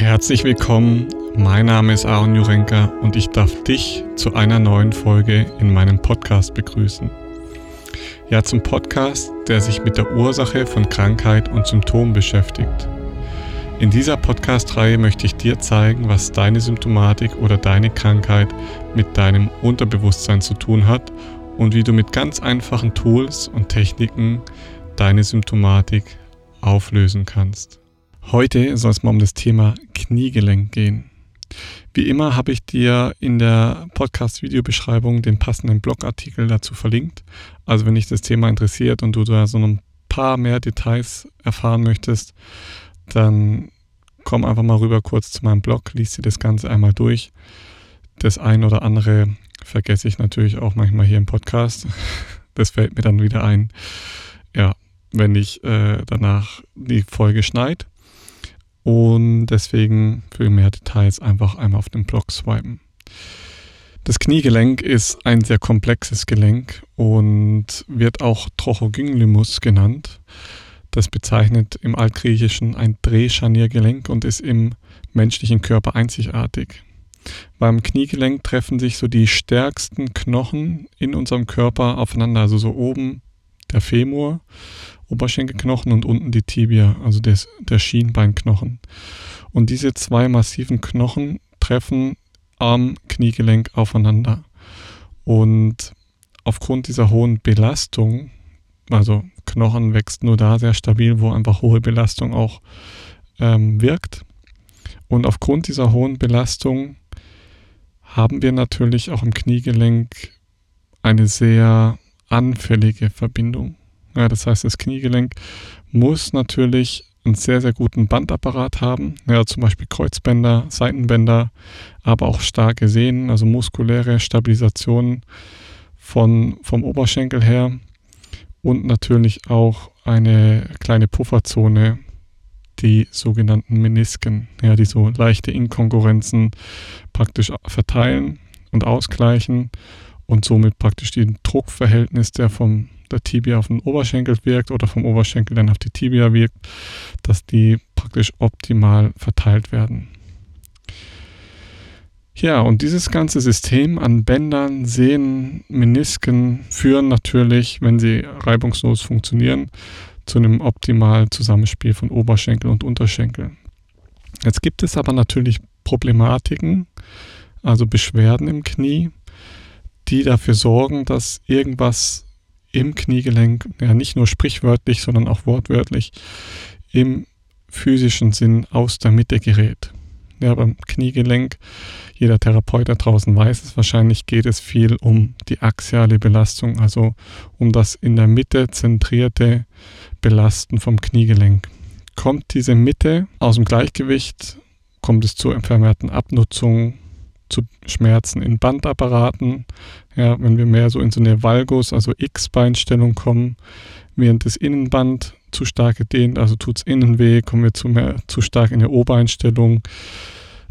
Herzlich willkommen, mein Name ist Aaron Jurenka und ich darf dich zu einer neuen Folge in meinem Podcast begrüßen. Ja, zum Podcast, der sich mit der Ursache von Krankheit und Symptomen beschäftigt. In dieser Podcast-Reihe möchte ich dir zeigen, was deine Symptomatik oder deine Krankheit mit deinem Unterbewusstsein zu tun hat und wie du mit ganz einfachen Tools und Techniken deine Symptomatik auflösen kannst. Heute soll es mal um das Thema Kniegelenk gehen. Wie immer habe ich dir in der Podcast-Videobeschreibung den passenden Blogartikel dazu verlinkt. Also wenn dich das Thema interessiert und du da so ein paar mehr Details erfahren möchtest, dann komm einfach mal rüber kurz zu meinem Blog, liest dir das Ganze einmal durch. Das ein oder andere vergesse ich natürlich auch manchmal hier im Podcast. Das fällt mir dann wieder ein, ja, wenn ich äh, danach die Folge schneid. Und deswegen für mehr Details einfach einmal auf den Blog swipen. Das Kniegelenk ist ein sehr komplexes Gelenk und wird auch Trochogynglimus genannt. Das bezeichnet im Altgriechischen ein Drehscharniergelenk und ist im menschlichen Körper einzigartig. Beim Kniegelenk treffen sich so die stärksten Knochen in unserem Körper aufeinander, also so oben der Femur Oberschenkelknochen und unten die Tibia, also des, der Schienbeinknochen. Und diese zwei massiven Knochen treffen am Kniegelenk aufeinander. Und aufgrund dieser hohen Belastung, also Knochen wächst nur da sehr stabil, wo einfach hohe Belastung auch ähm, wirkt. Und aufgrund dieser hohen Belastung haben wir natürlich auch im Kniegelenk eine sehr anfällige Verbindung. Ja, das heißt, das Kniegelenk muss natürlich einen sehr, sehr guten Bandapparat haben. Ja, zum Beispiel Kreuzbänder, Seitenbänder, aber auch starke Sehnen, also muskuläre Stabilisation von, vom Oberschenkel her und natürlich auch eine kleine Pufferzone, die sogenannten Menisken, ja, die so leichte Inkongruenzen praktisch verteilen und ausgleichen und somit praktisch den Druckverhältnis, der vom der Tibia auf den Oberschenkel wirkt oder vom Oberschenkel dann auf die Tibia wirkt, dass die praktisch optimal verteilt werden. Ja, und dieses ganze System an Bändern, Sehnen, Menisken führen natürlich, wenn sie reibungslos funktionieren, zu einem optimalen Zusammenspiel von Oberschenkel und Unterschenkel. Jetzt gibt es aber natürlich Problematiken, also Beschwerden im Knie, die dafür sorgen, dass irgendwas im Kniegelenk, ja nicht nur sprichwörtlich, sondern auch wortwörtlich, im physischen Sinn aus der Mitte gerät. Ja, beim Kniegelenk, jeder Therapeut da draußen weiß es wahrscheinlich, geht es viel um die axiale Belastung, also um das in der Mitte zentrierte Belasten vom Kniegelenk. Kommt diese Mitte aus dem Gleichgewicht, kommt es zur vermehrten Abnutzung, zu Schmerzen in Bandapparaten. Ja, wenn wir mehr so in so eine Valgus, also X-Beinstellung kommen, während das Innenband zu stark gedehnt, also tut es innen weh, kommen wir zu, mehr, zu stark in der O-Beinstellung.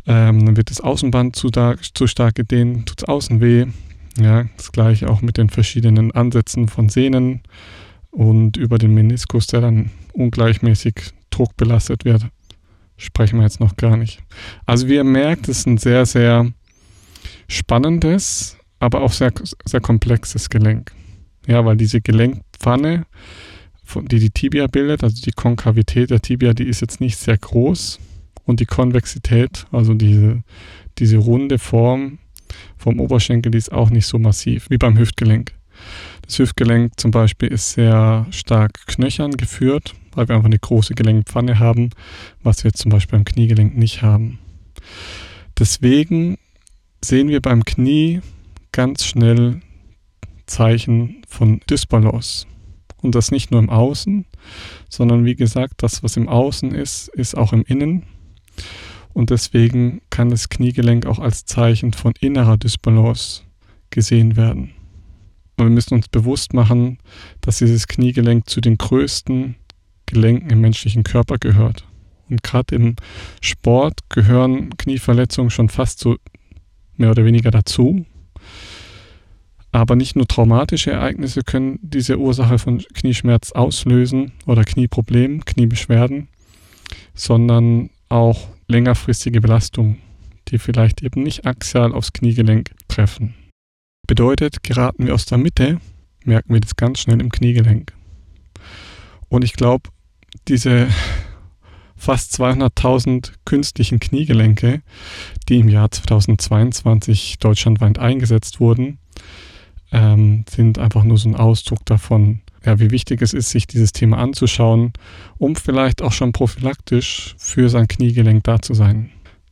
Ähm, dann wird das Außenband zu, da, zu stark gedehnt, tut es außen weh. Ja, das gleiche auch mit den verschiedenen Ansätzen von Sehnen und über den Meniskus, der dann ungleichmäßig druckbelastet wird, sprechen wir jetzt noch gar nicht. Also wie ihr merkt, ist ein sehr, sehr spannendes, aber auch sehr, sehr komplexes Gelenk. Ja, weil diese Gelenkpfanne, die die Tibia bildet, also die Konkavität der Tibia, die ist jetzt nicht sehr groß und die Konvexität, also diese, diese runde Form vom Oberschenkel, die ist auch nicht so massiv wie beim Hüftgelenk. Das Hüftgelenk zum Beispiel ist sehr stark knöchern geführt, weil wir einfach eine große Gelenkpfanne haben, was wir zum Beispiel beim Kniegelenk nicht haben. Deswegen sehen wir beim Knie ganz schnell Zeichen von Dysbalance. Und das nicht nur im Außen, sondern wie gesagt, das, was im Außen ist, ist auch im Innen. Und deswegen kann das Kniegelenk auch als Zeichen von innerer Dysbalance gesehen werden. Und wir müssen uns bewusst machen, dass dieses Kniegelenk zu den größten Gelenken im menschlichen Körper gehört. Und gerade im Sport gehören Knieverletzungen schon fast zu mehr oder weniger dazu. Aber nicht nur traumatische Ereignisse können diese Ursache von Knieschmerz auslösen oder Knieproblem, Kniebeschwerden, sondern auch längerfristige Belastungen, die vielleicht eben nicht axial aufs Kniegelenk treffen. Bedeutet, geraten wir aus der Mitte, merken wir das ganz schnell im Kniegelenk. Und ich glaube, diese fast 200.000 künstlichen Kniegelenke, die im Jahr 2022 deutschlandweit eingesetzt wurden, ähm, sind einfach nur so ein Ausdruck davon, ja, wie wichtig es ist, sich dieses Thema anzuschauen, um vielleicht auch schon prophylaktisch für sein Kniegelenk da zu sein.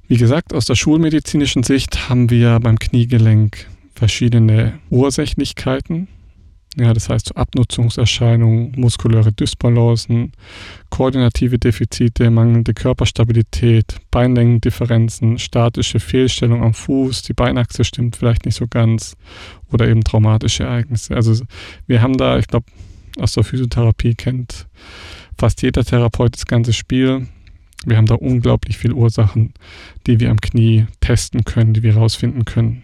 Wie gesagt, aus der schulmedizinischen Sicht haben wir beim Kniegelenk verschiedene Ursächlichkeiten. Ja, das heißt Abnutzungserscheinungen, muskuläre Dysbalancen, koordinative Defizite, mangelnde Körperstabilität, Beinlängendifferenzen, statische Fehlstellung am Fuß, die Beinachse stimmt vielleicht nicht so ganz oder eben traumatische Ereignisse. Also wir haben da, ich glaube, aus der Physiotherapie kennt fast jeder Therapeut das ganze Spiel. Wir haben da unglaublich viele Ursachen, die wir am Knie testen können, die wir herausfinden können.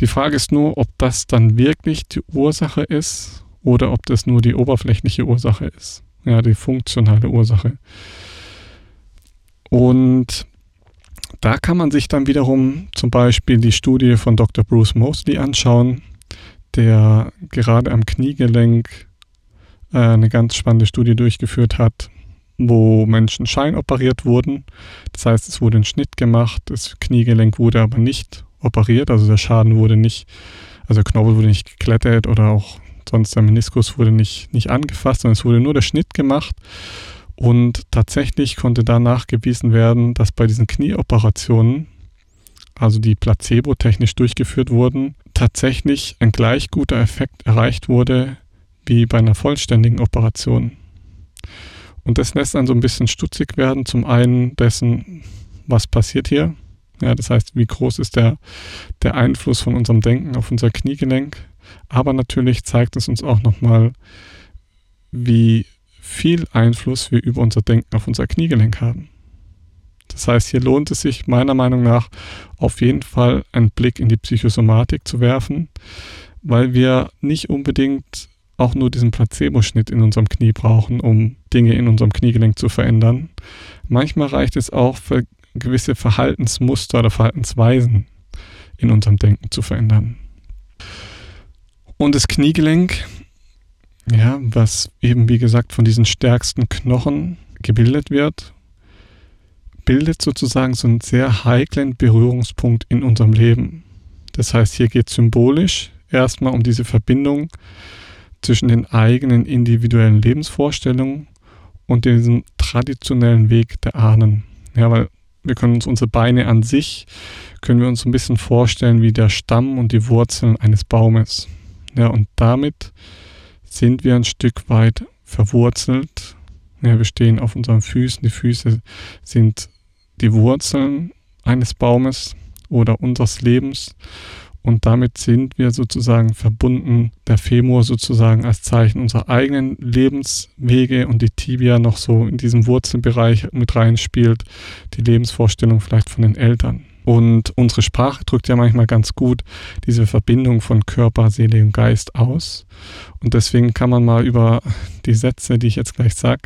Die Frage ist nur, ob das dann wirklich die Ursache ist oder ob das nur die oberflächliche Ursache ist. Ja, die funktionale Ursache. Und da kann man sich dann wiederum zum Beispiel die Studie von Dr. Bruce Mosley anschauen, der gerade am Kniegelenk äh, eine ganz spannende Studie durchgeführt hat, wo Menschen scheinoperiert wurden. Das heißt, es wurde ein Schnitt gemacht, das Kniegelenk wurde aber nicht operiert, also der Schaden wurde nicht, also der Knorpel wurde nicht geklettert oder auch sonst der Meniskus wurde nicht, nicht angefasst, sondern es wurde nur der Schnitt gemacht. Und tatsächlich konnte da nachgewiesen werden, dass bei diesen Knieoperationen, also die placebo-technisch durchgeführt wurden, tatsächlich ein gleich guter Effekt erreicht wurde wie bei einer vollständigen Operation. Und das lässt einen so ein bisschen stutzig werden. Zum einen dessen, was passiert hier. Ja, das heißt, wie groß ist der, der Einfluss von unserem Denken auf unser Kniegelenk. Aber natürlich zeigt es uns auch nochmal, wie viel Einfluss wir über unser Denken auf unser Kniegelenk haben. Das heißt, hier lohnt es sich meiner Meinung nach auf jeden Fall einen Blick in die Psychosomatik zu werfen, weil wir nicht unbedingt auch nur diesen Placebo-Schnitt in unserem Knie brauchen, um Dinge in unserem Kniegelenk zu verändern. Manchmal reicht es auch gewisse Verhaltensmuster oder Verhaltensweisen in unserem Denken zu verändern. Und das Kniegelenk, ja, was eben wie gesagt von diesen stärksten Knochen gebildet wird, bildet sozusagen so einen sehr heiklen Berührungspunkt in unserem Leben. Das heißt, hier geht es symbolisch erstmal um diese Verbindung zwischen den eigenen individuellen Lebensvorstellungen und diesem traditionellen Weg der Ahnen. Ja, weil wir können uns unsere Beine an sich, können wir uns ein bisschen vorstellen wie der Stamm und die Wurzeln eines Baumes. Ja, und damit sind wir ein Stück weit verwurzelt. Ja, wir stehen auf unseren Füßen. Die Füße sind die Wurzeln eines Baumes oder unseres Lebens und damit sind wir sozusagen verbunden, der Femur sozusagen als Zeichen unserer eigenen Lebenswege und die Tibia noch so in diesem Wurzelbereich mit reinspielt, die Lebensvorstellung vielleicht von den Eltern. Und unsere Sprache drückt ja manchmal ganz gut diese Verbindung von Körper, Seele und Geist aus. Und deswegen kann man mal über die Sätze, die ich jetzt gleich sage,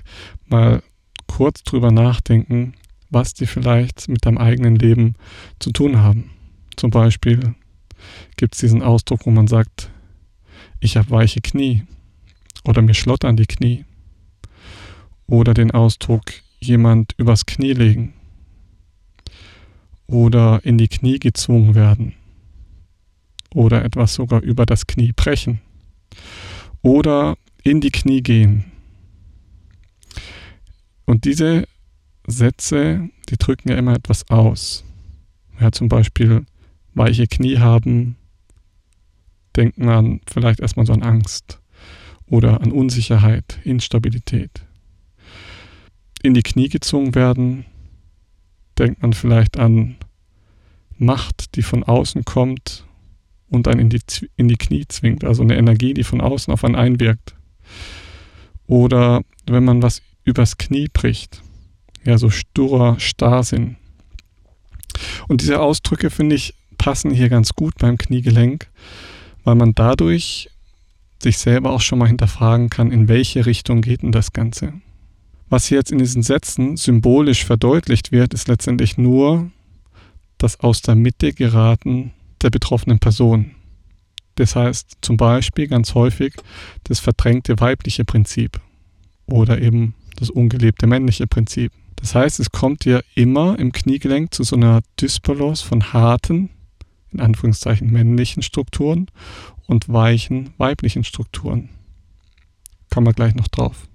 mal kurz drüber nachdenken, was die vielleicht mit deinem eigenen Leben zu tun haben. Zum Beispiel, gibt es diesen Ausdruck, wo man sagt, ich habe weiche Knie oder mir schlottern die Knie. Oder den Ausdruck, jemand übers Knie legen oder in die Knie gezwungen werden oder etwas sogar über das Knie brechen oder in die Knie gehen. Und diese Sätze, die drücken ja immer etwas aus. Ja, zum Beispiel weiche Knie haben, denkt man vielleicht erstmal so an Angst oder an Unsicherheit, Instabilität. In die Knie gezwungen werden, denkt man vielleicht an Macht, die von außen kommt und einen in die, in die Knie zwingt, also eine Energie, die von außen auf einen einwirkt. Oder wenn man was übers Knie bricht, ja, so sturer Starrsinn. Und diese Ausdrücke, finde ich, passen hier ganz gut beim Kniegelenk, weil man dadurch sich selber auch schon mal hinterfragen kann, in welche Richtung geht denn das Ganze? Was hier jetzt in diesen Sätzen symbolisch verdeutlicht wird, ist letztendlich nur das aus der Mitte geraten der betroffenen Person. Das heißt zum Beispiel ganz häufig das verdrängte weibliche Prinzip oder eben das ungelebte männliche Prinzip. Das heißt, es kommt ja immer im Kniegelenk zu so einer Dysbalance von harten, in Anführungszeichen männlichen Strukturen und weichen weiblichen Strukturen. Kommen wir gleich noch drauf.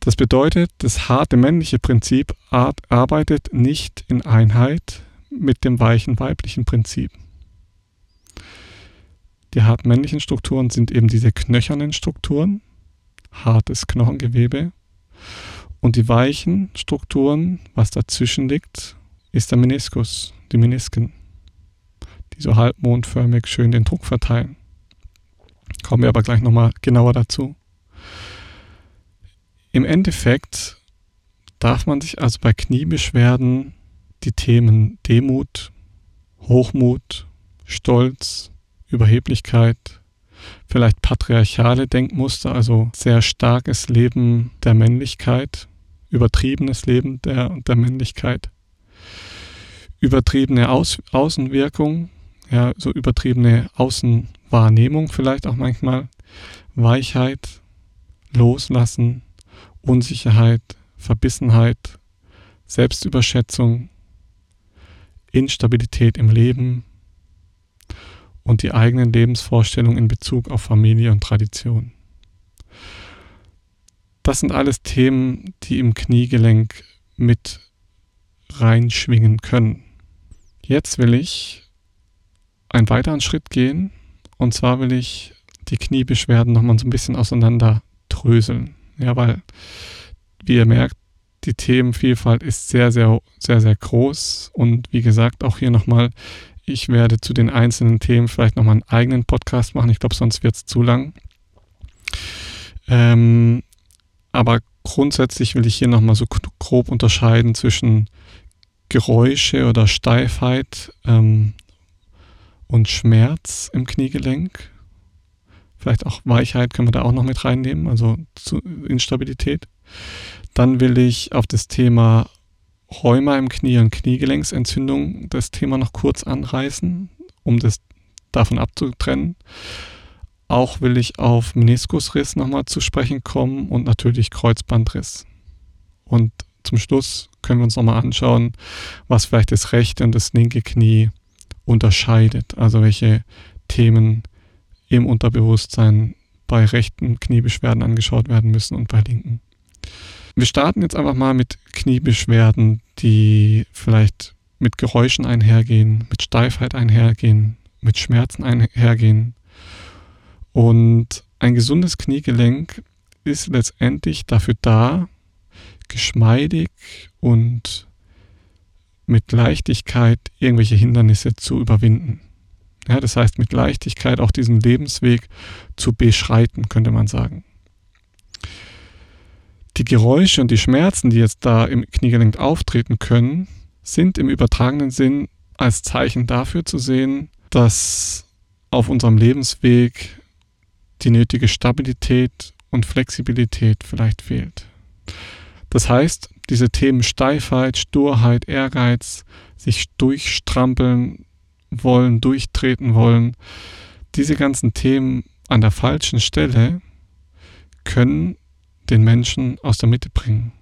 Das bedeutet, das harte männliche Prinzip arbeitet nicht in Einheit mit dem weichen weiblichen Prinzip. Die harten männlichen Strukturen sind eben diese knöchernen Strukturen, hartes Knochengewebe. Und die weichen Strukturen, was dazwischen liegt, ist der Meniskus, die Menisken, die so halbmondförmig schön den Druck verteilen. Kommen wir aber gleich nochmal genauer dazu. Im Endeffekt darf man sich also bei Kniebeschwerden die Themen Demut, Hochmut, Stolz, Überheblichkeit, vielleicht patriarchale Denkmuster, also sehr starkes Leben der Männlichkeit, übertriebenes Leben der, der Männlichkeit, übertriebene Aus, Außenwirkung, ja, so übertriebene Außenwahrnehmung vielleicht auch manchmal, Weichheit, Loslassen, Unsicherheit, Verbissenheit, Selbstüberschätzung, Instabilität im Leben, und die eigenen Lebensvorstellungen in Bezug auf Familie und Tradition. Das sind alles Themen, die im Kniegelenk mit reinschwingen können. Jetzt will ich einen weiteren Schritt gehen und zwar will ich die Kniebeschwerden nochmal so ein bisschen auseinander dröseln. Ja, weil, wie ihr merkt, die Themenvielfalt ist sehr, sehr, sehr, sehr groß und wie gesagt, auch hier nochmal ich werde zu den einzelnen Themen vielleicht nochmal einen eigenen Podcast machen. Ich glaube, sonst wird es zu lang. Ähm, aber grundsätzlich will ich hier nochmal so grob unterscheiden zwischen Geräusche oder Steifheit ähm, und Schmerz im Kniegelenk. Vielleicht auch Weichheit können wir da auch noch mit reinnehmen, also Instabilität. Dann will ich auf das Thema Rheuma im Knie und Kniegelenksentzündung das Thema noch kurz anreißen, um das davon abzutrennen. Auch will ich auf Meniskusriss nochmal zu sprechen kommen und natürlich Kreuzbandriss. Und zum Schluss können wir uns nochmal anschauen, was vielleicht das rechte und das linke Knie unterscheidet. Also welche Themen im Unterbewusstsein bei rechten Kniebeschwerden angeschaut werden müssen und bei linken. Wir starten jetzt einfach mal mit Kniebeschwerden, die vielleicht mit Geräuschen einhergehen, mit Steifheit einhergehen, mit Schmerzen einhergehen. Und ein gesundes Kniegelenk ist letztendlich dafür da, geschmeidig und mit Leichtigkeit irgendwelche Hindernisse zu überwinden. Ja, das heißt, mit Leichtigkeit auch diesen Lebensweg zu beschreiten, könnte man sagen die Geräusche und die Schmerzen, die jetzt da im Kniegelenk auftreten können, sind im übertragenen Sinn als Zeichen dafür zu sehen, dass auf unserem Lebensweg die nötige Stabilität und Flexibilität vielleicht fehlt. Das heißt, diese Themen Steifheit, Sturheit, Ehrgeiz, sich durchstrampeln wollen, durchtreten wollen, diese ganzen Themen an der falschen Stelle können den Menschen aus der Mitte bringen.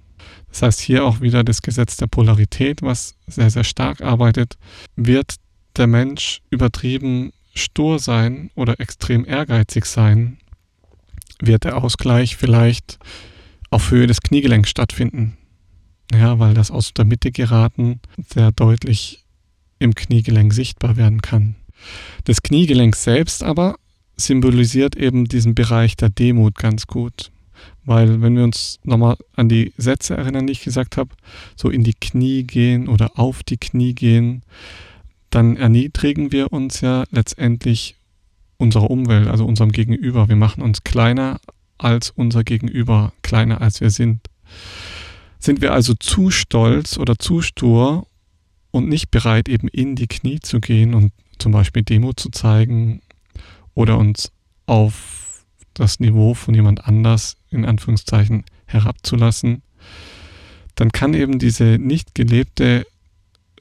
Das heißt hier auch wieder das Gesetz der Polarität, was sehr, sehr stark arbeitet. Wird der Mensch übertrieben stur sein oder extrem ehrgeizig sein, wird der Ausgleich vielleicht auf Höhe des Kniegelenks stattfinden. Ja, weil das aus der Mitte geraten sehr deutlich im Kniegelenk sichtbar werden kann. Das Kniegelenk selbst aber symbolisiert eben diesen Bereich der Demut ganz gut. Weil wenn wir uns nochmal an die Sätze erinnern, die ich gesagt habe, so in die Knie gehen oder auf die Knie gehen, dann erniedrigen wir uns ja letztendlich unserer Umwelt, also unserem Gegenüber. Wir machen uns kleiner als unser Gegenüber, kleiner als wir sind. Sind wir also zu stolz oder zu stur und nicht bereit, eben in die Knie zu gehen und zum Beispiel Demo zu zeigen oder uns auf das Niveau von jemand anders in Anführungszeichen herabzulassen, dann kann eben diese nicht gelebte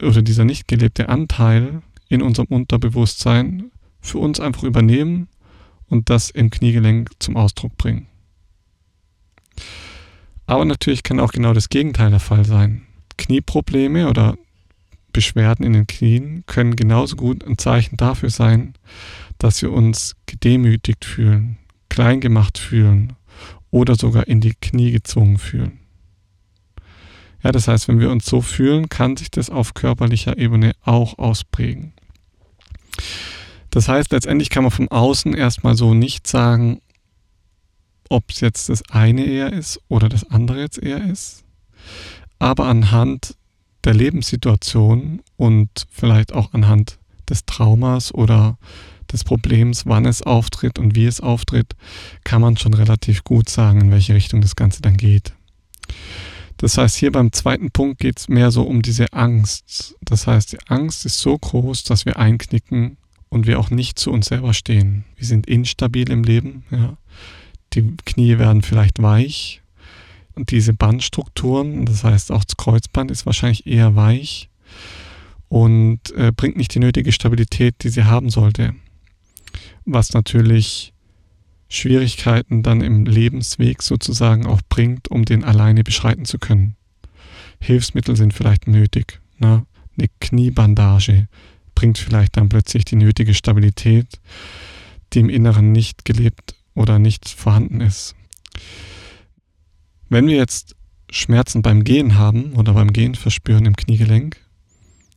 oder dieser nicht gelebte Anteil in unserem Unterbewusstsein für uns einfach übernehmen und das im Kniegelenk zum Ausdruck bringen. Aber natürlich kann auch genau das Gegenteil der Fall sein. Knieprobleme oder Beschwerden in den Knien können genauso gut ein Zeichen dafür sein, dass wir uns gedemütigt fühlen, klein gemacht fühlen oder sogar in die Knie gezwungen fühlen. Ja, das heißt, wenn wir uns so fühlen, kann sich das auf körperlicher Ebene auch ausprägen. Das heißt, letztendlich kann man vom Außen erstmal so nicht sagen, ob es jetzt das eine eher ist oder das andere jetzt eher ist. Aber anhand der Lebenssituation und vielleicht auch anhand des Traumas oder des Problems, wann es auftritt und wie es auftritt, kann man schon relativ gut sagen, in welche Richtung das Ganze dann geht. Das heißt, hier beim zweiten Punkt geht es mehr so um diese Angst. Das heißt, die Angst ist so groß, dass wir einknicken und wir auch nicht zu uns selber stehen. Wir sind instabil im Leben. Ja. Die Knie werden vielleicht weich. Und diese Bandstrukturen, das heißt auch das Kreuzband ist wahrscheinlich eher weich und äh, bringt nicht die nötige Stabilität, die sie haben sollte. Was natürlich Schwierigkeiten dann im Lebensweg sozusagen auch bringt, um den alleine beschreiten zu können. Hilfsmittel sind vielleicht nötig. Ne? Eine Kniebandage bringt vielleicht dann plötzlich die nötige Stabilität, die im Inneren nicht gelebt oder nicht vorhanden ist. Wenn wir jetzt Schmerzen beim Gehen haben oder beim Gehen verspüren im Kniegelenk,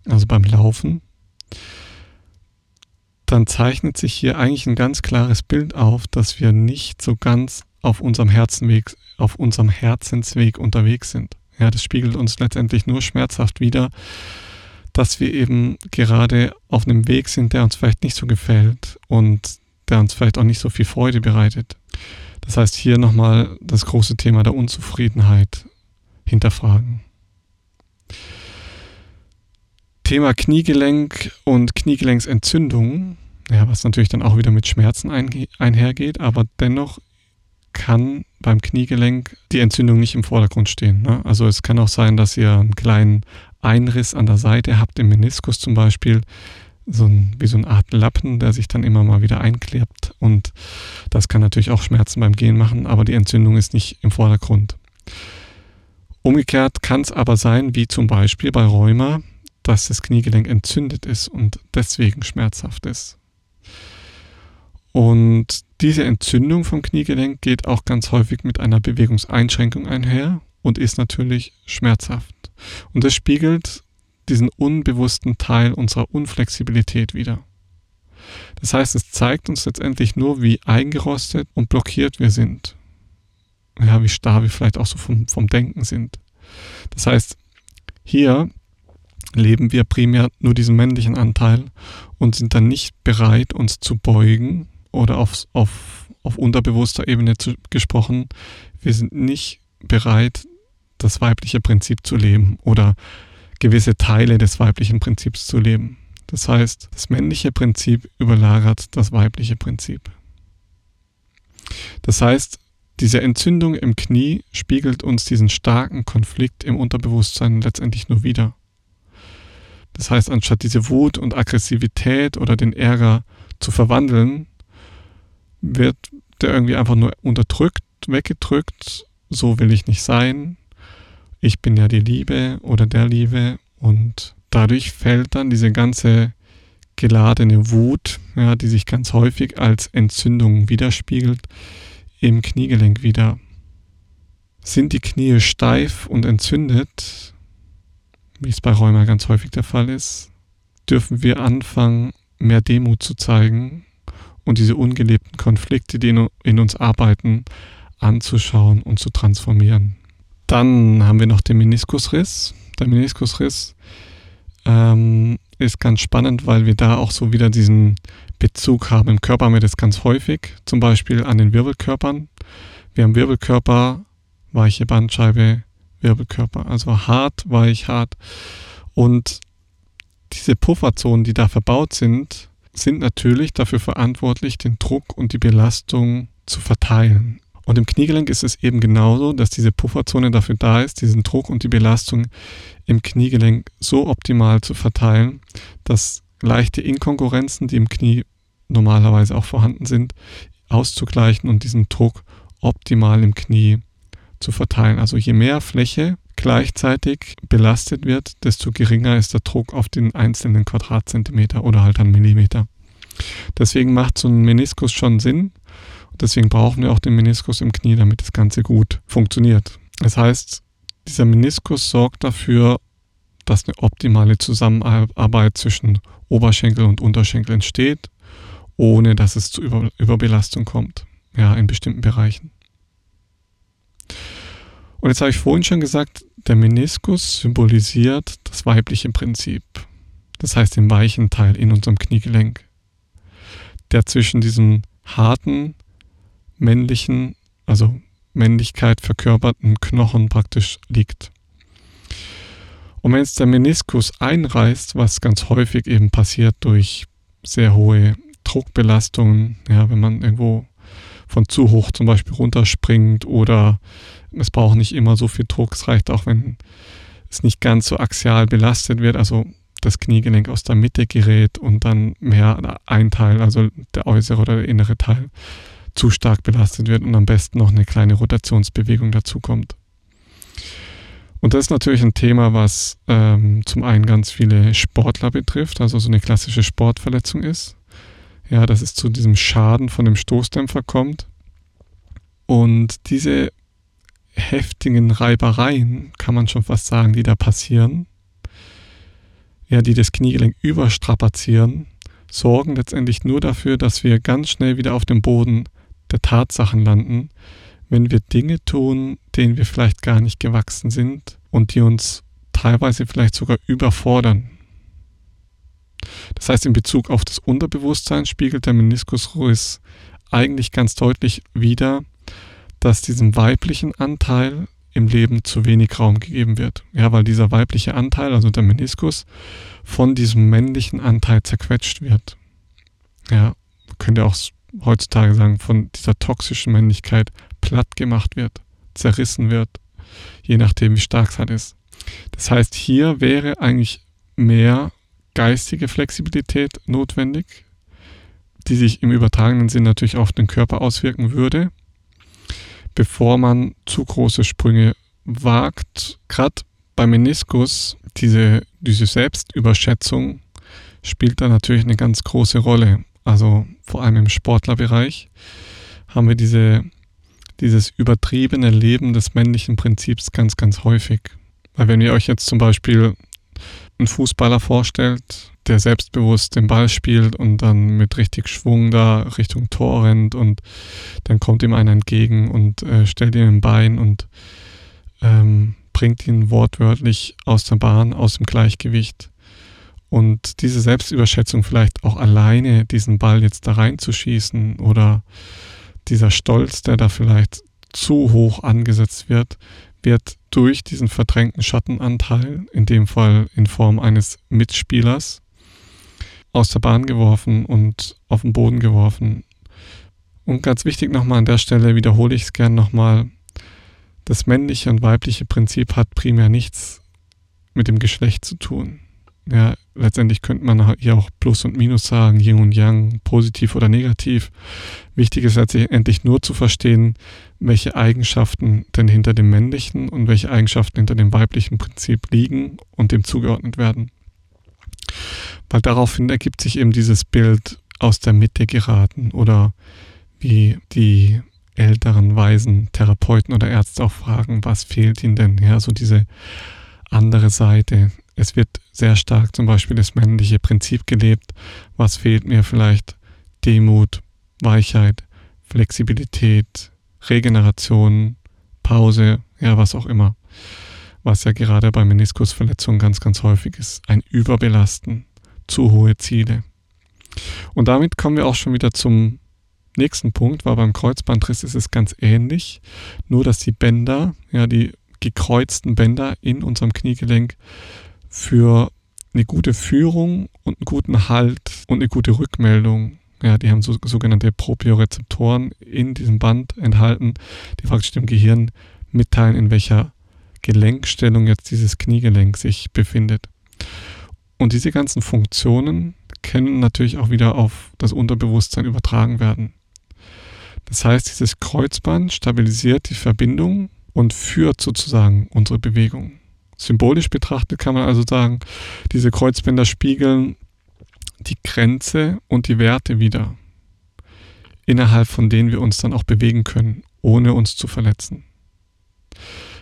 also beim Laufen, dann zeichnet sich hier eigentlich ein ganz klares Bild auf, dass wir nicht so ganz auf unserem Herzenweg, auf unserem Herzensweg unterwegs sind. Ja, das spiegelt uns letztendlich nur schmerzhaft wider, dass wir eben gerade auf einem Weg sind, der uns vielleicht nicht so gefällt und der uns vielleicht auch nicht so viel Freude bereitet. Das heißt, hier nochmal das große Thema der Unzufriedenheit hinterfragen. Thema Kniegelenk und Kniegelenksentzündung, ja, was natürlich dann auch wieder mit Schmerzen einhergeht, aber dennoch kann beim Kniegelenk die Entzündung nicht im Vordergrund stehen. Ne? Also es kann auch sein, dass ihr einen kleinen Einriss an der Seite habt, im Meniskus zum Beispiel, so ein, wie so eine Art Lappen, der sich dann immer mal wieder einklebt. Und das kann natürlich auch Schmerzen beim Gehen machen, aber die Entzündung ist nicht im Vordergrund. Umgekehrt kann es aber sein, wie zum Beispiel bei Rheuma, dass das Kniegelenk entzündet ist und deswegen schmerzhaft ist. Und diese Entzündung vom Kniegelenk geht auch ganz häufig mit einer Bewegungseinschränkung einher und ist natürlich schmerzhaft. Und das spiegelt diesen unbewussten Teil unserer Unflexibilität wieder. Das heißt, es zeigt uns letztendlich nur, wie eingerostet und blockiert wir sind. Ja, wie starr wir vielleicht auch so vom, vom Denken sind. Das heißt, hier leben wir primär nur diesen männlichen Anteil und sind dann nicht bereit, uns zu beugen oder auf, auf, auf unterbewusster Ebene zu, gesprochen. Wir sind nicht bereit, das weibliche Prinzip zu leben oder gewisse Teile des weiblichen Prinzips zu leben. Das heißt, das männliche Prinzip überlagert das weibliche Prinzip. Das heißt, diese Entzündung im Knie spiegelt uns diesen starken Konflikt im Unterbewusstsein letztendlich nur wieder. Das heißt, anstatt diese Wut und Aggressivität oder den Ärger zu verwandeln, wird der irgendwie einfach nur unterdrückt, weggedrückt, so will ich nicht sein, ich bin ja die Liebe oder der Liebe und dadurch fällt dann diese ganze geladene Wut, ja, die sich ganz häufig als Entzündung widerspiegelt, im Kniegelenk wieder. Sind die Knie steif und entzündet, wie es bei Rheuma ganz häufig der Fall ist, dürfen wir anfangen, mehr Demut zu zeigen und diese ungelebten Konflikte, die in uns arbeiten, anzuschauen und zu transformieren. Dann haben wir noch den Meniskusriss. Der Meniskusriss ähm, ist ganz spannend, weil wir da auch so wieder diesen Bezug haben. Im Körper haben wir das ganz häufig, zum Beispiel an den Wirbelkörpern. Wir haben Wirbelkörper, weiche Bandscheibe, Wirbelkörper. Also hart, weich, hart. Und diese Pufferzonen, die da verbaut sind, sind natürlich dafür verantwortlich, den Druck und die Belastung zu verteilen. Und im Kniegelenk ist es eben genauso, dass diese Pufferzone dafür da ist, diesen Druck und die Belastung im Kniegelenk so optimal zu verteilen, dass leichte Inkongruenzen, die im Knie normalerweise auch vorhanden sind, auszugleichen und diesen Druck optimal im Knie zu verteilen. Also je mehr Fläche gleichzeitig belastet wird, desto geringer ist der Druck auf den einzelnen Quadratzentimeter oder halt einen Millimeter. Deswegen macht so ein Meniskus schon Sinn. Deswegen brauchen wir auch den Meniskus im Knie, damit das Ganze gut funktioniert. Das heißt, dieser Meniskus sorgt dafür, dass eine optimale Zusammenarbeit zwischen Oberschenkel und Unterschenkel entsteht, ohne dass es zu Über Überbelastung kommt, ja, in bestimmten Bereichen. Und jetzt habe ich vorhin schon gesagt, der Meniskus symbolisiert das weibliche Prinzip. Das heißt den weichen Teil in unserem Kniegelenk, der zwischen diesem harten, männlichen, also Männlichkeit verkörperten Knochen praktisch liegt. Und wenn jetzt der Meniskus einreißt, was ganz häufig eben passiert durch sehr hohe Druckbelastungen, ja, wenn man irgendwo von zu hoch zum Beispiel runterspringt oder es braucht nicht immer so viel Druck, es reicht auch, wenn es nicht ganz so axial belastet wird, also das Kniegelenk aus der Mitte gerät und dann mehr ein Teil, also der äußere oder der innere Teil, zu stark belastet wird und am besten noch eine kleine Rotationsbewegung dazu kommt. Und das ist natürlich ein Thema, was ähm, zum einen ganz viele Sportler betrifft, also so eine klassische Sportverletzung ist. Ja, dass es zu diesem Schaden von dem Stoßdämpfer kommt. Und diese heftigen Reibereien, kann man schon fast sagen, die da passieren, ja, die das Kniegelenk überstrapazieren, sorgen letztendlich nur dafür, dass wir ganz schnell wieder auf dem Boden der Tatsachen landen, wenn wir Dinge tun, denen wir vielleicht gar nicht gewachsen sind und die uns teilweise vielleicht sogar überfordern. Das heißt, in Bezug auf das Unterbewusstsein spiegelt der Meniskusriss eigentlich ganz deutlich wider, dass diesem weiblichen Anteil im Leben zu wenig Raum gegeben wird. Ja, weil dieser weibliche Anteil, also der Meniskus, von diesem männlichen Anteil zerquetscht wird. Ja, man könnte auch heutzutage sagen, von dieser toxischen Männlichkeit platt gemacht wird, zerrissen wird, je nachdem, wie stark es halt ist. Das heißt, hier wäre eigentlich mehr geistige Flexibilität notwendig, die sich im übertragenen Sinn natürlich auf den Körper auswirken würde, bevor man zu große Sprünge wagt. Gerade beim Meniskus, diese, diese Selbstüberschätzung spielt da natürlich eine ganz große Rolle. Also vor allem im Sportlerbereich haben wir diese, dieses übertriebene Leben des männlichen Prinzips ganz, ganz häufig. Weil wenn ihr euch jetzt zum Beispiel einen Fußballer vorstellt, der selbstbewusst den Ball spielt und dann mit richtig Schwung da Richtung Tor rennt und dann kommt ihm einer entgegen und äh, stellt ihm ein Bein und ähm, bringt ihn wortwörtlich aus der Bahn, aus dem Gleichgewicht. Und diese Selbstüberschätzung vielleicht auch alleine diesen Ball jetzt da reinzuschießen oder dieser Stolz, der da vielleicht zu hoch angesetzt wird, wird durch diesen verdrängten Schattenanteil, in dem Fall in Form eines Mitspielers, aus der Bahn geworfen und auf den Boden geworfen. Und ganz wichtig nochmal an der Stelle wiederhole ich es gern nochmal. Das männliche und weibliche Prinzip hat primär nichts mit dem Geschlecht zu tun ja, letztendlich könnte man hier auch Plus und Minus sagen, Yin und Yang, positiv oder negativ. Wichtig ist letztendlich nur zu verstehen, welche Eigenschaften denn hinter dem männlichen und welche Eigenschaften hinter dem weiblichen Prinzip liegen und dem zugeordnet werden. Weil daraufhin ergibt sich eben dieses Bild aus der Mitte geraten oder wie die älteren weisen Therapeuten oder Ärzte auch fragen, was fehlt ihnen denn? Ja, so diese andere Seite, es wird sehr stark zum Beispiel das männliche Prinzip gelebt. Was fehlt mir vielleicht? Demut, Weichheit, Flexibilität, Regeneration, Pause, ja, was auch immer. Was ja gerade bei Meniskusverletzungen ganz, ganz häufig ist. Ein Überbelasten, zu hohe Ziele. Und damit kommen wir auch schon wieder zum nächsten Punkt, weil beim Kreuzbandriss ist es ganz ähnlich, nur dass die Bänder, ja, die gekreuzten Bänder in unserem Kniegelenk für eine gute Führung und einen guten Halt und eine gute Rückmeldung Ja, die haben so, sogenannte Propriorezeptoren in diesem Band enthalten, die praktisch dem Gehirn mitteilen, in welcher Gelenkstellung jetzt dieses Kniegelenk sich befindet. Und diese ganzen Funktionen können natürlich auch wieder auf das Unterbewusstsein übertragen werden. Das heißt, dieses Kreuzband stabilisiert die Verbindung und führt sozusagen unsere Bewegung. Symbolisch betrachtet kann man also sagen, diese Kreuzbänder spiegeln die Grenze und die Werte wieder, innerhalb von denen wir uns dann auch bewegen können, ohne uns zu verletzen.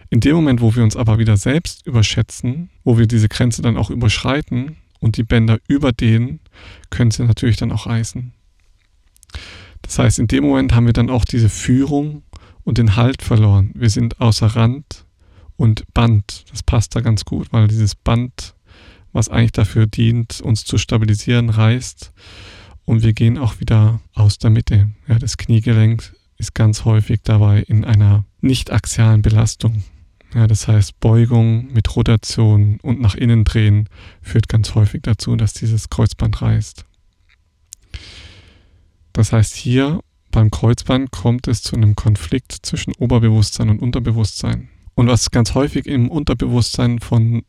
In dem Moment, wo wir uns aber wieder selbst überschätzen, wo wir diese Grenze dann auch überschreiten und die Bänder überdehnen, können sie natürlich dann auch reißen. Das heißt, in dem Moment haben wir dann auch diese Führung und den Halt verloren. Wir sind außer Rand und Band. Das passt da ganz gut, weil dieses Band, was eigentlich dafür dient, uns zu stabilisieren, reißt und wir gehen auch wieder aus der Mitte. Ja, das Kniegelenk ist ganz häufig dabei in einer nicht axialen Belastung. Ja, das heißt, Beugung mit Rotation und nach innen drehen führt ganz häufig dazu, dass dieses Kreuzband reißt. Das heißt, hier beim Kreuzband kommt es zu einem Konflikt zwischen Oberbewusstsein und Unterbewusstsein. Und was ganz häufig im Unterbewusstsein von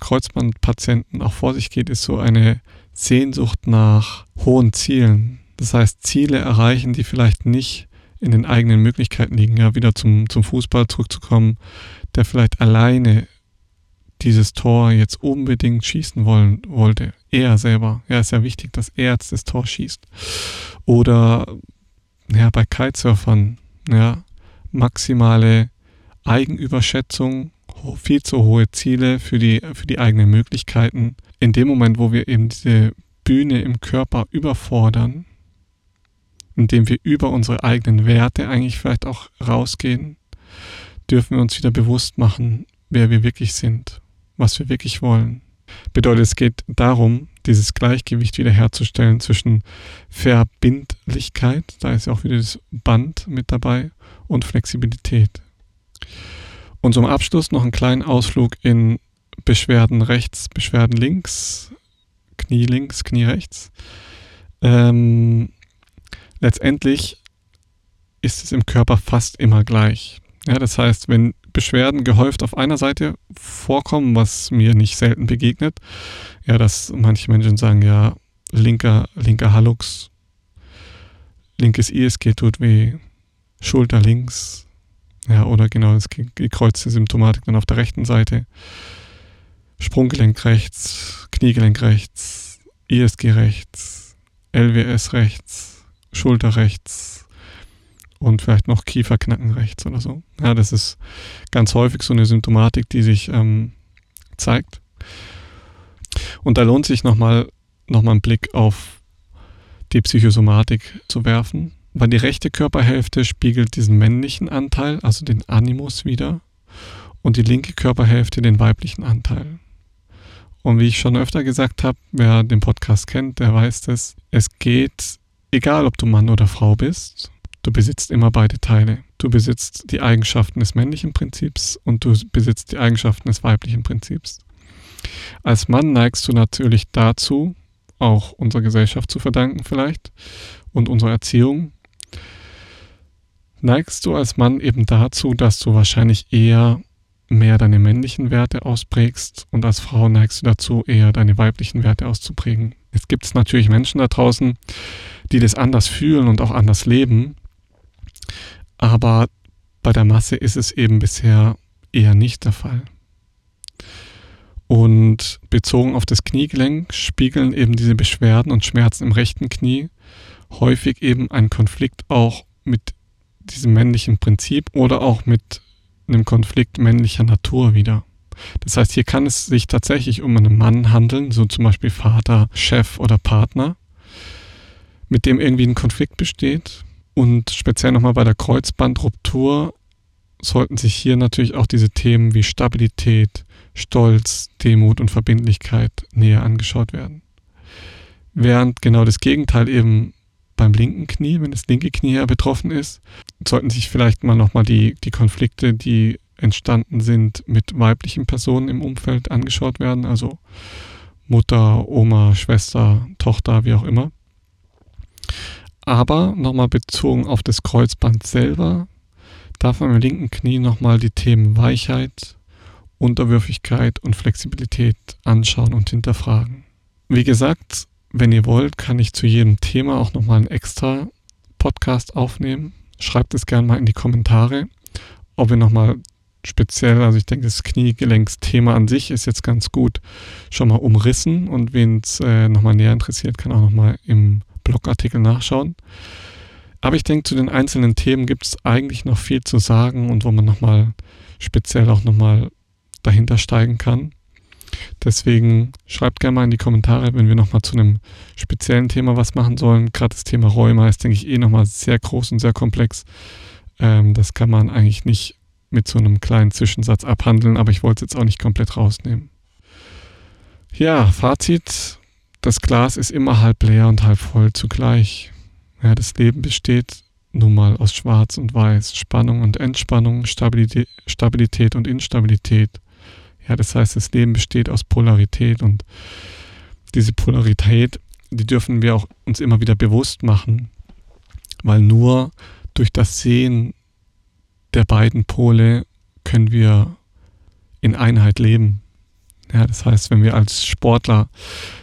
Kreuzbandpatienten auch vor sich geht, ist so eine Sehnsucht nach hohen Zielen. Das heißt, Ziele erreichen, die vielleicht nicht in den eigenen Möglichkeiten liegen. Ja, wieder zum, zum Fußball zurückzukommen, der vielleicht alleine dieses Tor jetzt unbedingt schießen wollen, wollte. Er selber. Ja, ist ja wichtig, dass er jetzt das Tor schießt. Oder ja, bei Kitesurfern, ja, maximale Eigenüberschätzung, viel zu hohe Ziele für die, für die eigenen Möglichkeiten. In dem Moment, wo wir eben diese Bühne im Körper überfordern, indem wir über unsere eigenen Werte eigentlich vielleicht auch rausgehen, dürfen wir uns wieder bewusst machen, wer wir wirklich sind, was wir wirklich wollen. Bedeutet, es geht darum, dieses Gleichgewicht wiederherzustellen zwischen Verbindlichkeit, da ist ja auch wieder das Band mit dabei, und Flexibilität. Und zum Abschluss noch einen kleinen Ausflug in Beschwerden rechts, Beschwerden links, Knie links, Knie rechts. Ähm, letztendlich ist es im Körper fast immer gleich. Ja, das heißt, wenn Beschwerden gehäuft auf einer Seite vorkommen, was mir nicht selten begegnet, ja, dass manche Menschen sagen, ja, linker, linker Hallux, linkes ISG tut weh, Schulter links, ja, oder genau das gekreuzte Symptomatik dann auf der rechten Seite, Sprunggelenk rechts, Kniegelenk rechts, ISG rechts, LWS rechts, Schulter rechts, und vielleicht noch Kieferknacken rechts oder so. Ja, das ist ganz häufig so eine Symptomatik, die sich ähm, zeigt. Und da lohnt sich nochmal noch mal einen Blick auf die Psychosomatik zu werfen, weil die rechte Körperhälfte spiegelt diesen männlichen Anteil, also den Animus wieder, und die linke Körperhälfte den weiblichen Anteil. Und wie ich schon öfter gesagt habe, wer den Podcast kennt, der weiß es, es geht, egal ob du Mann oder Frau bist, Du besitzt immer beide Teile. Du besitzt die Eigenschaften des männlichen Prinzips und du besitzt die Eigenschaften des weiblichen Prinzips. Als Mann neigst du natürlich dazu, auch unserer Gesellschaft zu verdanken vielleicht und unserer Erziehung, neigst du als Mann eben dazu, dass du wahrscheinlich eher mehr deine männlichen Werte ausprägst und als Frau neigst du dazu, eher deine weiblichen Werte auszuprägen. Jetzt gibt es natürlich Menschen da draußen, die das anders fühlen und auch anders leben aber bei der Masse ist es eben bisher eher nicht der Fall. Und bezogen auf das Kniegelenk spiegeln eben diese Beschwerden und Schmerzen im rechten Knie häufig eben einen Konflikt auch mit diesem männlichen Prinzip oder auch mit einem Konflikt männlicher Natur wieder. Das heißt, hier kann es sich tatsächlich um einen Mann handeln, so zum Beispiel Vater, Chef oder Partner, mit dem irgendwie ein Konflikt besteht und speziell nochmal bei der Kreuzbandruptur sollten sich hier natürlich auch diese Themen wie Stabilität, Stolz, Demut und Verbindlichkeit näher angeschaut werden. Während genau das Gegenteil eben beim linken Knie, wenn das linke Knie eher betroffen ist, sollten sich vielleicht mal nochmal die, die Konflikte, die entstanden sind, mit weiblichen Personen im Umfeld angeschaut werden, also Mutter, Oma, Schwester, Tochter, wie auch immer. Aber nochmal bezogen auf das Kreuzband selber, darf man im linken Knie nochmal die Themen Weichheit, Unterwürfigkeit und Flexibilität anschauen und hinterfragen. Wie gesagt, wenn ihr wollt, kann ich zu jedem Thema auch nochmal einen extra Podcast aufnehmen. Schreibt es gerne mal in die Kommentare, ob ihr nochmal speziell, also ich denke, das Kniegelenksthema an sich ist jetzt ganz gut schon mal umrissen und wen es äh, nochmal näher interessiert, kann auch nochmal im Blogartikel nachschauen. Aber ich denke, zu den einzelnen Themen gibt es eigentlich noch viel zu sagen und wo man nochmal speziell auch nochmal dahinter steigen kann. Deswegen schreibt gerne mal in die Kommentare, wenn wir nochmal zu einem speziellen Thema was machen sollen. Gerade das Thema Rheuma ist, denke ich, eh nochmal sehr groß und sehr komplex. Ähm, das kann man eigentlich nicht mit so einem kleinen Zwischensatz abhandeln, aber ich wollte es jetzt auch nicht komplett rausnehmen. Ja, Fazit. Das Glas ist immer halb leer und halb voll zugleich. Ja, das Leben besteht nun mal aus Schwarz und Weiß, Spannung und Entspannung, Stabilität, Stabilität und Instabilität. Ja, das heißt, das Leben besteht aus Polarität und diese Polarität, die dürfen wir auch uns immer wieder bewusst machen, weil nur durch das Sehen der beiden Pole können wir in Einheit leben. Ja, das heißt, wenn wir als Sportler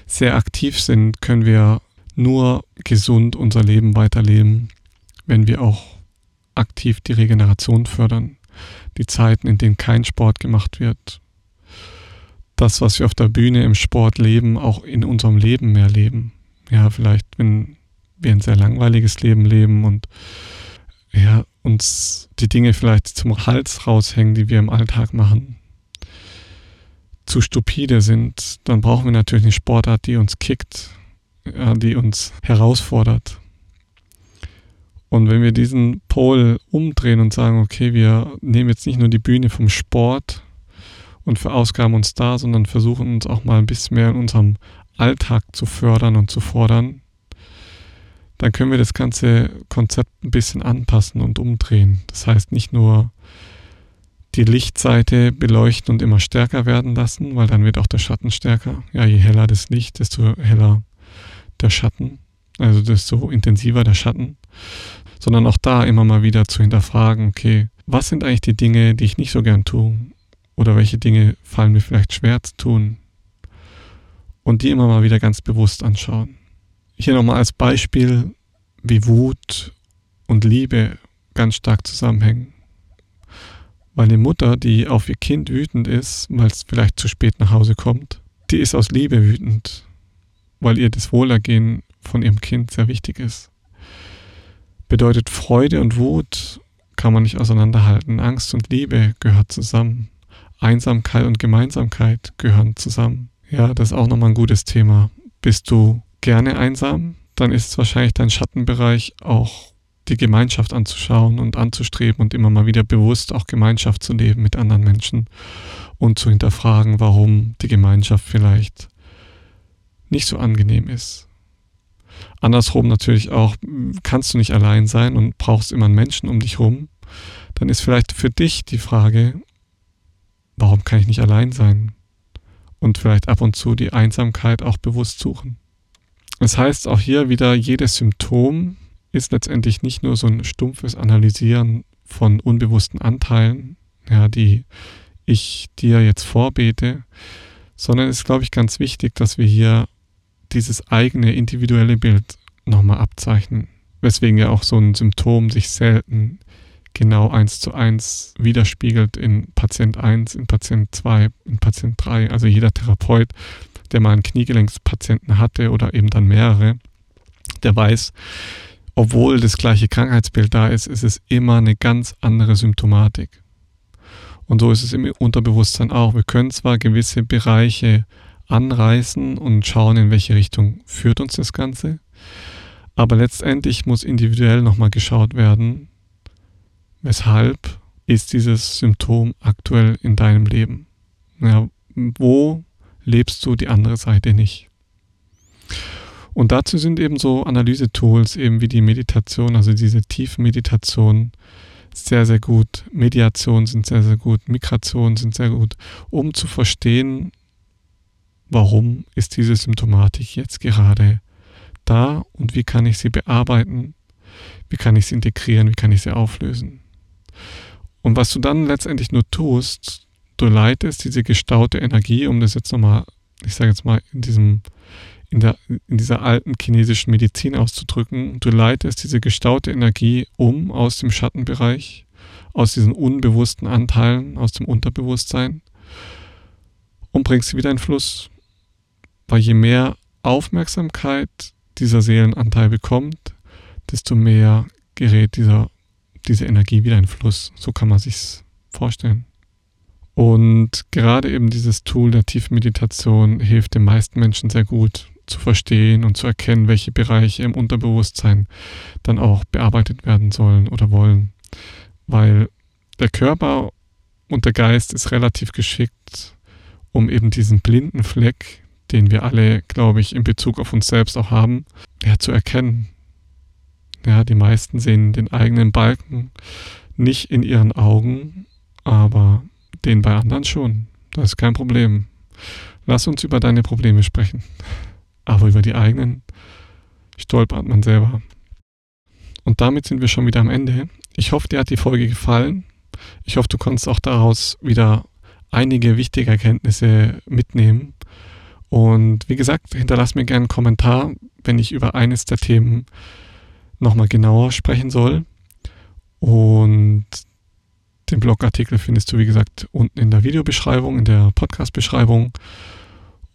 sehr aktiv sind, können wir nur gesund unser Leben weiterleben, wenn wir auch aktiv die Regeneration fördern. Die Zeiten, in denen kein Sport gemacht wird. Das, was wir auf der Bühne im Sport leben, auch in unserem Leben mehr leben. Ja, vielleicht, wenn wir ein sehr langweiliges Leben leben und ja, uns die Dinge vielleicht zum Hals raushängen, die wir im Alltag machen, zu stupide sind, dann brauchen wir natürlich eine Sportart, die uns kickt, ja, die uns herausfordert. Und wenn wir diesen Pol umdrehen und sagen, okay, wir nehmen jetzt nicht nur die Bühne vom Sport und verausgaben uns da, sondern versuchen uns auch mal ein bisschen mehr in unserem Alltag zu fördern und zu fordern, dann können wir das ganze Konzept ein bisschen anpassen und umdrehen. Das heißt nicht nur die Lichtseite beleuchten und immer stärker werden lassen, weil dann wird auch der Schatten stärker. Ja, je heller das Licht, desto heller der Schatten, also desto intensiver der Schatten, sondern auch da immer mal wieder zu hinterfragen, okay, was sind eigentlich die Dinge, die ich nicht so gern tue? Oder welche Dinge fallen mir vielleicht schwer zu tun? Und die immer mal wieder ganz bewusst anschauen. Hier nochmal als Beispiel, wie Wut und Liebe ganz stark zusammenhängen. Weil eine Mutter, die auf ihr Kind wütend ist, weil es vielleicht zu spät nach Hause kommt, die ist aus Liebe wütend, weil ihr das Wohlergehen von ihrem Kind sehr wichtig ist. Bedeutet Freude und Wut kann man nicht auseinanderhalten. Angst und Liebe gehört zusammen. Einsamkeit und Gemeinsamkeit gehören zusammen. Ja, das ist auch nochmal ein gutes Thema. Bist du gerne einsam, dann ist es wahrscheinlich dein Schattenbereich auch die Gemeinschaft anzuschauen und anzustreben und immer mal wieder bewusst auch Gemeinschaft zu leben mit anderen Menschen und zu hinterfragen, warum die Gemeinschaft vielleicht nicht so angenehm ist. Andersrum natürlich auch, kannst du nicht allein sein und brauchst immer einen Menschen um dich rum, dann ist vielleicht für dich die Frage, warum kann ich nicht allein sein? Und vielleicht ab und zu die Einsamkeit auch bewusst suchen. Das heißt auch hier wieder, jedes Symptom ist letztendlich nicht nur so ein stumpfes Analysieren von unbewussten Anteilen, ja, die ich dir jetzt vorbete, sondern es ist, glaube ich, ganz wichtig, dass wir hier dieses eigene individuelle Bild nochmal abzeichnen. Weswegen ja auch so ein Symptom sich selten genau eins zu eins widerspiegelt in Patient 1, in Patient 2, in Patient 3. Also jeder Therapeut der mal einen Kniegelenkspatienten hatte oder eben dann mehrere, der weiß, obwohl das gleiche Krankheitsbild da ist, ist es immer eine ganz andere Symptomatik. Und so ist es im Unterbewusstsein auch. Wir können zwar gewisse Bereiche anreißen und schauen, in welche Richtung führt uns das Ganze, aber letztendlich muss individuell nochmal geschaut werden, weshalb ist dieses Symptom aktuell in deinem Leben. Ja, wo lebst du die andere Seite nicht. Und dazu sind eben so Analyse-Tools eben wie die Meditation, also diese Tiefmeditation, sehr, sehr gut. Mediation sind sehr, sehr gut. Migration sind sehr gut, um zu verstehen, warum ist diese Symptomatik jetzt gerade da und wie kann ich sie bearbeiten, wie kann ich sie integrieren, wie kann ich sie auflösen. Und was du dann letztendlich nur tust, du leitest diese gestaute Energie, um das jetzt nochmal, ich sage jetzt mal, in diesem, in, der, in dieser alten chinesischen Medizin auszudrücken, du leitest diese gestaute Energie um aus dem Schattenbereich, aus diesen unbewussten Anteilen, aus dem Unterbewusstsein und bringst sie wieder in Fluss. Weil je mehr Aufmerksamkeit dieser Seelenanteil bekommt, desto mehr gerät dieser, diese Energie wieder in Fluss. So kann man sich vorstellen. Und gerade eben dieses Tool der Tiefmeditation hilft den meisten Menschen sehr gut zu verstehen und zu erkennen, welche Bereiche im Unterbewusstsein dann auch bearbeitet werden sollen oder wollen. Weil der Körper und der Geist ist relativ geschickt, um eben diesen blinden Fleck, den wir alle, glaube ich, in Bezug auf uns selbst auch haben, ja, zu erkennen. Ja, die meisten sehen den eigenen Balken nicht in ihren Augen, aber den bei anderen schon. Das ist kein Problem. Lass uns über deine Probleme sprechen. Aber über die eigenen stolpert man selber. Und damit sind wir schon wieder am Ende. Ich hoffe, dir hat die Folge gefallen. Ich hoffe, du konntest auch daraus wieder einige wichtige Erkenntnisse mitnehmen. Und wie gesagt, hinterlass mir gerne einen Kommentar, wenn ich über eines der Themen nochmal genauer sprechen soll. Und den Blogartikel findest du, wie gesagt, unten in der Videobeschreibung, in der Podcast-Beschreibung.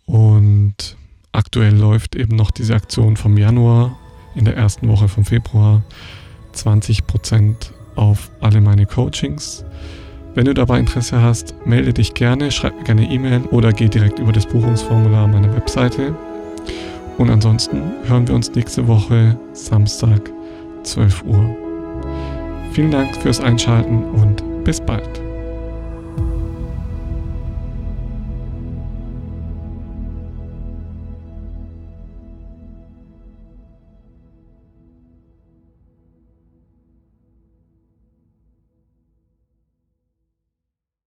Und aktuell läuft eben noch diese Aktion vom Januar in der ersten Woche vom Februar 20% auf alle meine Coachings. Wenn du dabei Interesse hast, melde dich gerne, schreib mir gerne E-Mail oder geh direkt über das Buchungsformular meiner Webseite. Und ansonsten hören wir uns nächste Woche Samstag 12 Uhr. Vielen Dank fürs Einschalten und bis bald.